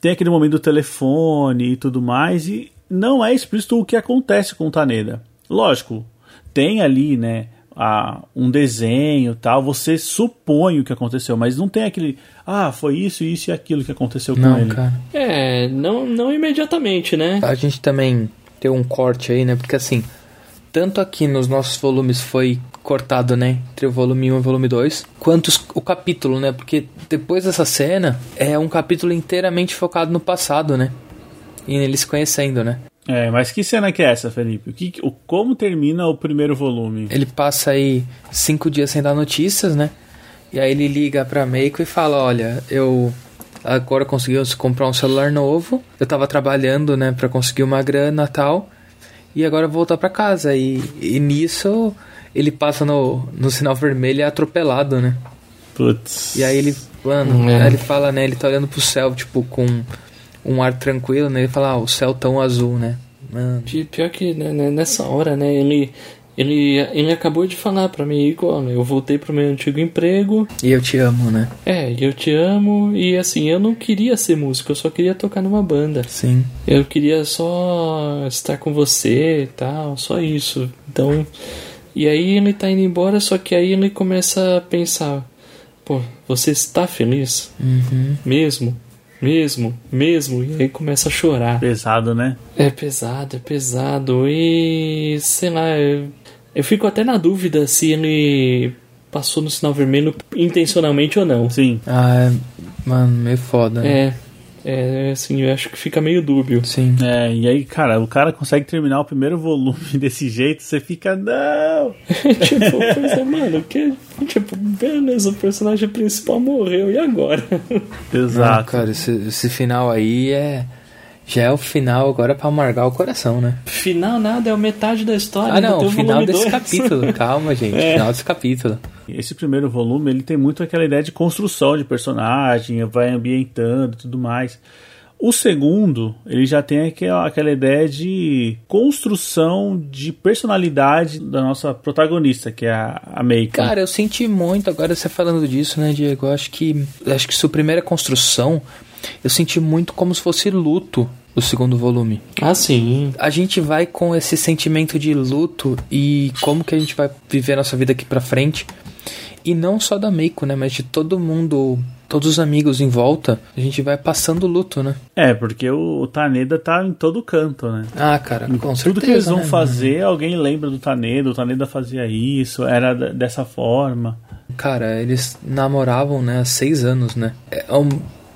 tem aquele momento do telefone e tudo mais, e não é explícito o que acontece com o Taneda. Lógico, tem ali, né, a, um desenho tal, você supõe o que aconteceu, mas não tem aquele, ah, foi isso, isso e aquilo que aconteceu com Não, ele. cara. É, não, não imediatamente, né? A gente também tem um corte aí, né? Porque assim, tanto aqui nos nossos volumes foi cortado, né? Entre o volume 1 e o volume 2, quanto o capítulo, né? Porque depois dessa cena é um capítulo inteiramente focado no passado, né? E eles se conhecendo, né? É, mas que cena que é essa, Felipe? O que, o, como termina o primeiro volume? Ele passa aí cinco dias sem dar notícias, né? E aí ele liga pra Meiko e fala, olha, eu agora consegui comprar um celular novo, eu tava trabalhando, né, pra conseguir uma grana e tal, e agora eu vou voltar pra casa. E, e nisso ele passa no, no sinal vermelho e é atropelado, né? Putz. E aí ele, mano, É. aí ele fala, né, ele tá olhando pro céu, tipo, com um ar tranquilo, né? Ele fala, ah, o céu tão azul, né? Mano. Pi- Pior que né, né, nessa hora, né, ele, ele, ele acabou de falar pra mim, olha, eu voltei pro meu antigo emprego, E eu te amo, né? é, e eu te amo, e assim, eu não queria ser músico, eu só queria tocar numa banda. Sim. Eu queria só estar com você e tal, só isso. Então, e aí ele tá indo embora, só que aí ele começa a pensar: pô, você está feliz? Uhum. Mesmo? Mesmo? Mesmo? E aí começa a chorar. Pesado, né? É pesado, é pesado. E sei lá, eu, fico até na dúvida se ele passou no sinal vermelho intencionalmente ou não. Sim. Ah, é- mano, meio foda, né? É, é assim, eu acho que fica meio dúbio. Sim. É, e aí, cara, o cara consegue terminar o primeiro volume [LAUGHS] desse jeito, você fica, não! [LAUGHS] tipo, pois é, mano, que, tipo, beleza, o personagem principal morreu, e agora? Ah, Exato. cara, esse, esse final aí é. Já é o final agora pra amargar o coração, né? Final nada, é a metade da história. Ah, não, o final desse dois. capítulo. [LAUGHS] Calma, gente. É. Final desse capítulo. Esse primeiro volume, ele tem muito aquela ideia de construção de personagem, vai ambientando e tudo mais. O segundo, ele já tem aquela, aquela ideia de construção de personalidade da nossa protagonista, que é a, a Meiko. Cara, eu senti muito, agora você falando disso, né, Diego? Eu acho que. Acho que sua primeira construção, eu senti muito como se fosse luto o segundo volume. Ah, sim. A gente vai com esse sentimento de luto e como que a gente vai viver a nossa vida aqui pra frente. E não só da Meiko, né? Mas de todo mundo, todos os amigos em volta, a gente vai passando luto, né? É, porque o, Taneda tá em todo canto, né? Ah, cara, com certeza. Tudo que eles vão né, fazer, alguém lembra do Taneda, o Taneda fazia isso, era dessa forma. Cara, eles namoravam, né, há seis anos, né? É um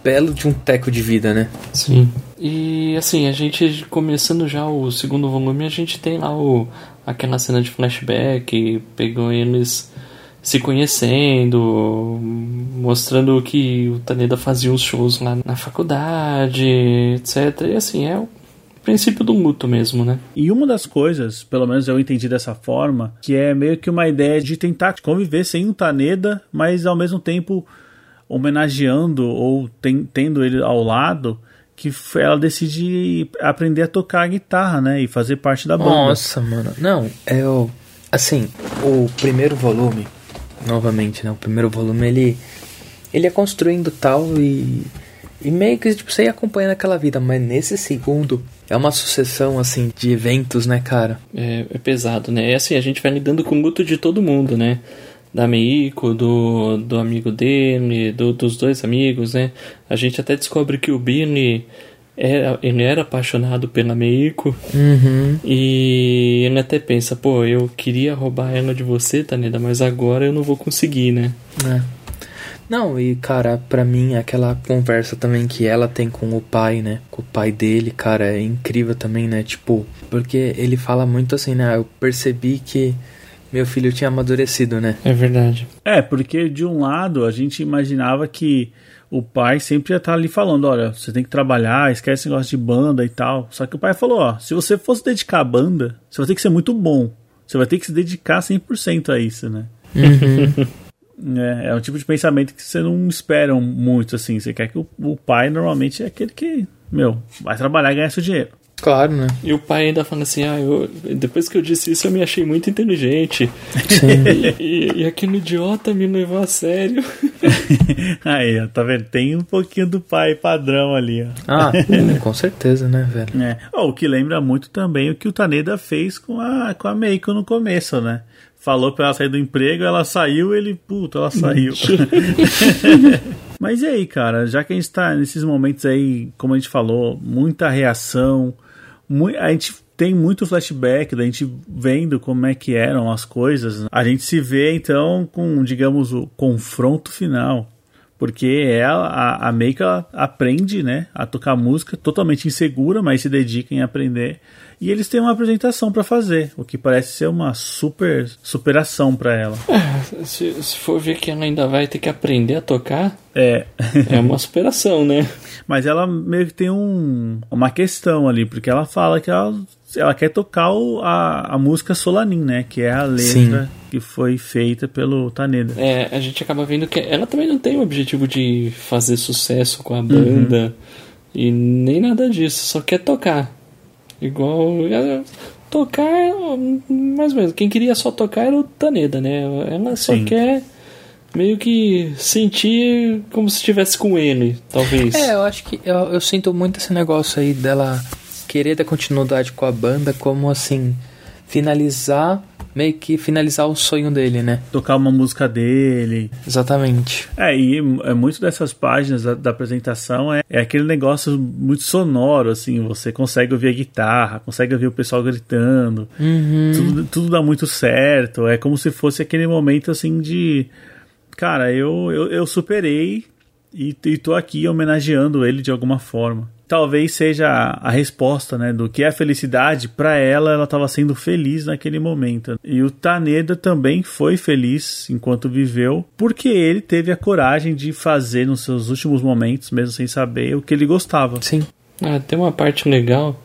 belo de um teco de vida, né? Sim. E assim, a gente começando já o segundo volume, a gente tem lá o aquela cena de flashback, pegou eles se conhecendo, mostrando que o Taneda fazia os shows lá na faculdade, etc. E assim, é o princípio do luto mesmo, né? E uma das coisas, pelo menos eu entendi dessa forma, que é meio que uma ideia de tentar conviver sem o Taneda, mas ao mesmo tempo homenageando ou ten- tendo ele ao lado, que ela decide aprender a tocar a guitarra, né? E fazer parte da banda. Nossa, mano. Não, é o. Assim, o primeiro volume, novamente, né? O primeiro volume, ele. Ele é construindo tal e. E meio que, tipo, você ia acompanhando aquela vida, mas nesse segundo é uma sucessão, assim, de eventos, né, cara? É, é pesado, né? É assim, a gente vai lidando com o luto de todo mundo, né? Da Meiko, do, do amigo dele, do- dos dois amigos, né? A gente até descobre que o Billy era, ele era apaixonado pela Meiko Uhum. e ele até pensa, pô, eu queria roubar ela de você, Taneda, mas agora eu não vou conseguir, né? É. Não, e cara, pra mim aquela conversa também que ela tem com o pai, né? Com o pai dele, cara, é incrível também, né? Tipo, porque ele fala muito assim, né? Eu percebi que meu filho tinha amadurecido, né? É verdade. É, porque de um lado a gente imaginava que o pai sempre ia estar ali falando, olha, você tem que trabalhar, esquece esse negócio de banda e tal. Só que o pai falou, ó, se você fosse dedicar a banda, você vai ter que ser muito bom. Você vai ter que se dedicar 100% a isso, né? [LAUGHS] É, é um tipo de pensamento que você não espera muito, assim. Você quer que o, o pai normalmente é aquele que, meu, vai trabalhar e ganhar seu dinheiro. Claro, né? E o pai ainda fala assim: ah, eu, depois que eu disse isso, eu me achei muito inteligente. [LAUGHS] E, e, e aquele idiota me levou a sério. [LAUGHS] Aí, ó, tá vendo? Tem um pouquinho do pai padrão ali, ó. Ah, [LAUGHS] com certeza, né, velho? É. Ó, o que lembra muito também o que o Taneda fez com a, com a Meiko no começo, né? Falou pra ela sair do emprego, ela saiu, ele, puta, ela saiu. Mas e aí, cara, já que a gente tá nesses momentos aí, como a gente falou, muita reação, a gente tem muito flashback da gente vendo como é que eram as coisas. A gente se vê então com, digamos, o confronto final. Porque ela, a, a Meika aprende né, a tocar música totalmente insegura, mas se dedica em aprender. E eles têm uma apresentação pra fazer, o que parece ser uma super superação pra ela. Se, se for ver que ela ainda vai ter que aprender a tocar, É, é uma [LAUGHS] superação, né? mas ela meio que tem um, uma questão ali, porque ela fala que ela, ela quer tocar o- a, a música Solanin, né? Que é a letra Sim. que foi feita pelo Taneda. É, a gente acaba vendo que ela também não tem o objetivo de fazer sucesso com a banda e nem nada disso, só quer tocar. Igual. ela- Tocar, mais ou menos. Quem queria só tocar era o Taneda, né? Ela só Sim. quer meio que sentir como se estivesse com ele, talvez. É, eu acho que eu, eu sinto muito esse negócio aí dela querer dar continuidade com a banda, como assim, finalizar, meio que finalizar o sonho dele, né? Tocar uma música dele. Exatamente. É, e é muito dessas páginas da, da apresentação é, é aquele negócio muito sonoro, assim, você consegue ouvir a guitarra, consegue ouvir o pessoal gritando, tudo, tudo dá muito certo, é como se fosse aquele momento, assim, de, cara, eu, eu, eu superei e, e tô aqui homenageando ele de alguma forma. Talvez seja a, resposta, né, do que é a felicidade, pra ela, ela tava sendo feliz naquele momento. E o Taneda também foi feliz enquanto viveu, porque ele teve a coragem de fazer nos seus últimos momentos, mesmo sem saber, o que ele gostava. Sim. Ah, tem uma parte legal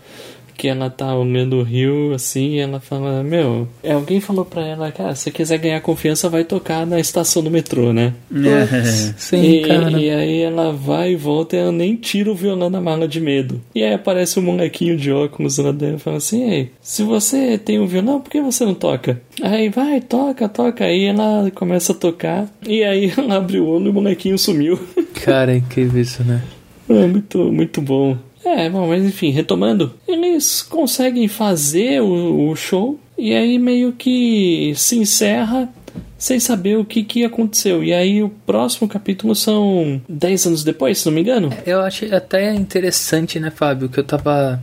que ela tá olhando o rio assim e ela fala: Meu, é, alguém falou pra ela, cara, se você quiser ganhar confiança, vai tocar na estação do metrô, né? [LAUGHS] Sim, e, cara. e aí ela vai e volta e ela nem tira o violão da mala de medo. E aí aparece um molequinho de óculos lá dentro e fala assim: Ei, se você tem um violão, por que você não toca? Aí vai, toca, toca. Aí ela começa a tocar e aí ela abre o olho e o molequinho sumiu. [LAUGHS] Cara, é incrível isso, né? É muito, muito bom. É, bom, mas enfim, retomando, eles conseguem fazer o, o show e aí meio que se encerra sem saber o que, que aconteceu. E aí o próximo capítulo são 10 anos depois, se não me engano. Eu achei até interessante, né, Fábio, que eu tava.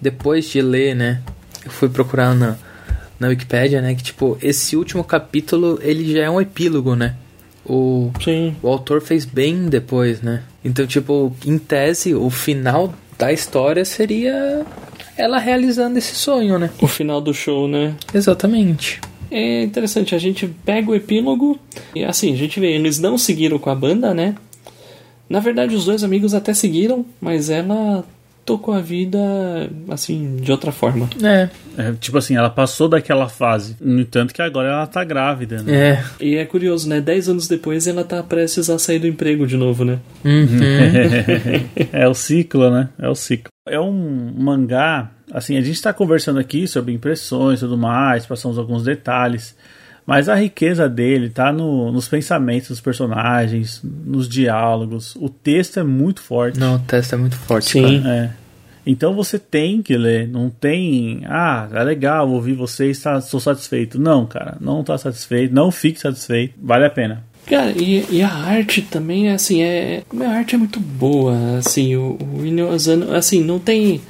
Depois de ler, né? Eu fui procurar na, na Wikipédia, né? Que, tipo, esse último capítulo ele já é um epílogo, né? O, Sim. o autor fez bem depois, né? Então, tipo, em tese, o final da história seria ela realizando esse sonho, né? O final do show, né? Exatamente. É interessante, a gente pega o epílogo e assim, a gente vê, eles não seguiram com a banda, né? Na verdade, os dois amigos até seguiram, mas ela tocou a vida assim, de outra forma. É, É, tipo assim, ela passou daquela fase. No entanto que agora ela tá grávida, né? é. E é curioso, né? Dez anos depois ela tá prestes a sair do emprego de novo, né? [LAUGHS] é o ciclo, né? É o ciclo. É um mangá, assim, a gente está conversando aqui sobre impressões e tudo mais, passamos alguns detalhes, mas a riqueza dele tá no- nos pensamentos dos personagens, nos diálogos. O texto é muito forte. Não, o teste é muito forte, Sim. cara. É. Então você tem que ler, não tem, ah, é legal ouvir você e está, sou satisfeito. Não, cara, não tá satisfeito, não fique satisfeito, vale a pena. Cara, e, e a arte também, assim, é. A arte é muito boa, assim, o, o Inyo Asano, assim, não tem.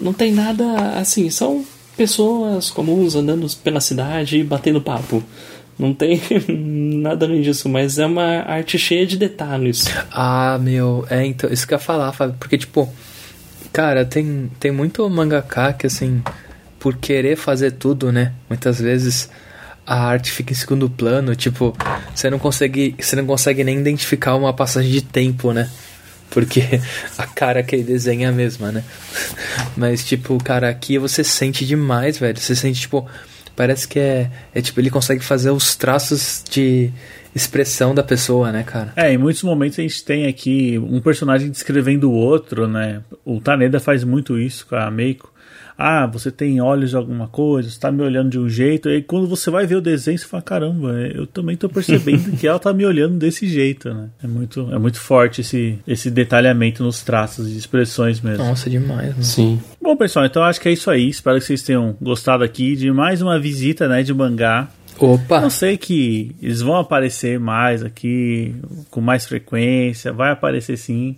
Não tem nada, assim, são pessoas comuns andando pela cidade e batendo papo. Não tem [LAUGHS] nada além disso, mas é uma arte cheia de detalhes. Ah, meu, é, então, isso que eu ia falar, Fábio, porque, tipo, cara, tem, tem muito mangaka que, assim, por querer fazer tudo, né, muitas vezes a arte fica em segundo plano, tipo, você não consegue, você não consegue nem identificar uma passagem de tempo, né, porque a cara que ele desenha é a mesma, né, mas, tipo, cara, aqui você sente demais, velho, você sente, tipo, parece que é, é tipo, ele consegue fazer os traços de expressão da pessoa, né, cara. É, em muitos momentos a gente tem aqui um personagem descrevendo o outro, né? O Taneda faz muito isso com a Meiko. Ah, você tem olhos de alguma coisa, você tá me olhando de um jeito, e quando você vai ver o desenho, você fala, caramba, eu também tô percebendo que ela tá me olhando desse jeito, né? É muito, é muito forte esse, esse detalhamento nos traços e expressões mesmo. Nossa, demais, mano. Sim. Bom, pessoal, então acho que é isso aí. Espero que vocês tenham gostado aqui de mais uma visita, né, de mangá. Opa! Eu sei que eles vão aparecer mais aqui, com mais frequência, vai aparecer sim.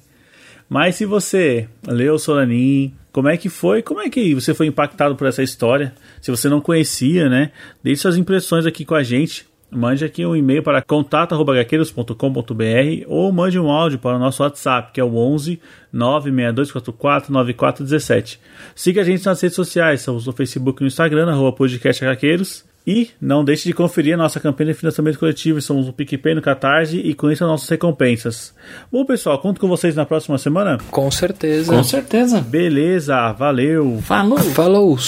Mas se você leu Solanin, como é que foi? Como é que você foi impactado por essa história? Se você não conhecia, né? Deixe suas impressões aqui com a gente. Mande aqui um e-mail para contato.gaqueiros.com.br ou mande um áudio para o nosso WhatsApp, que é o 11 96244 9417. Siga a gente nas redes sociais, estamos no Facebook e no Instagram, arroba podcast Gaqueiros. E não deixe de conferir a nossa campanha de financiamento coletivo. Somos no PicPay, no Catarse e conheça nossas recompensas. Bom, pessoal, conto com vocês na próxima semana. Com certeza. Com certeza. Beleza, valeu! Falou! Falou!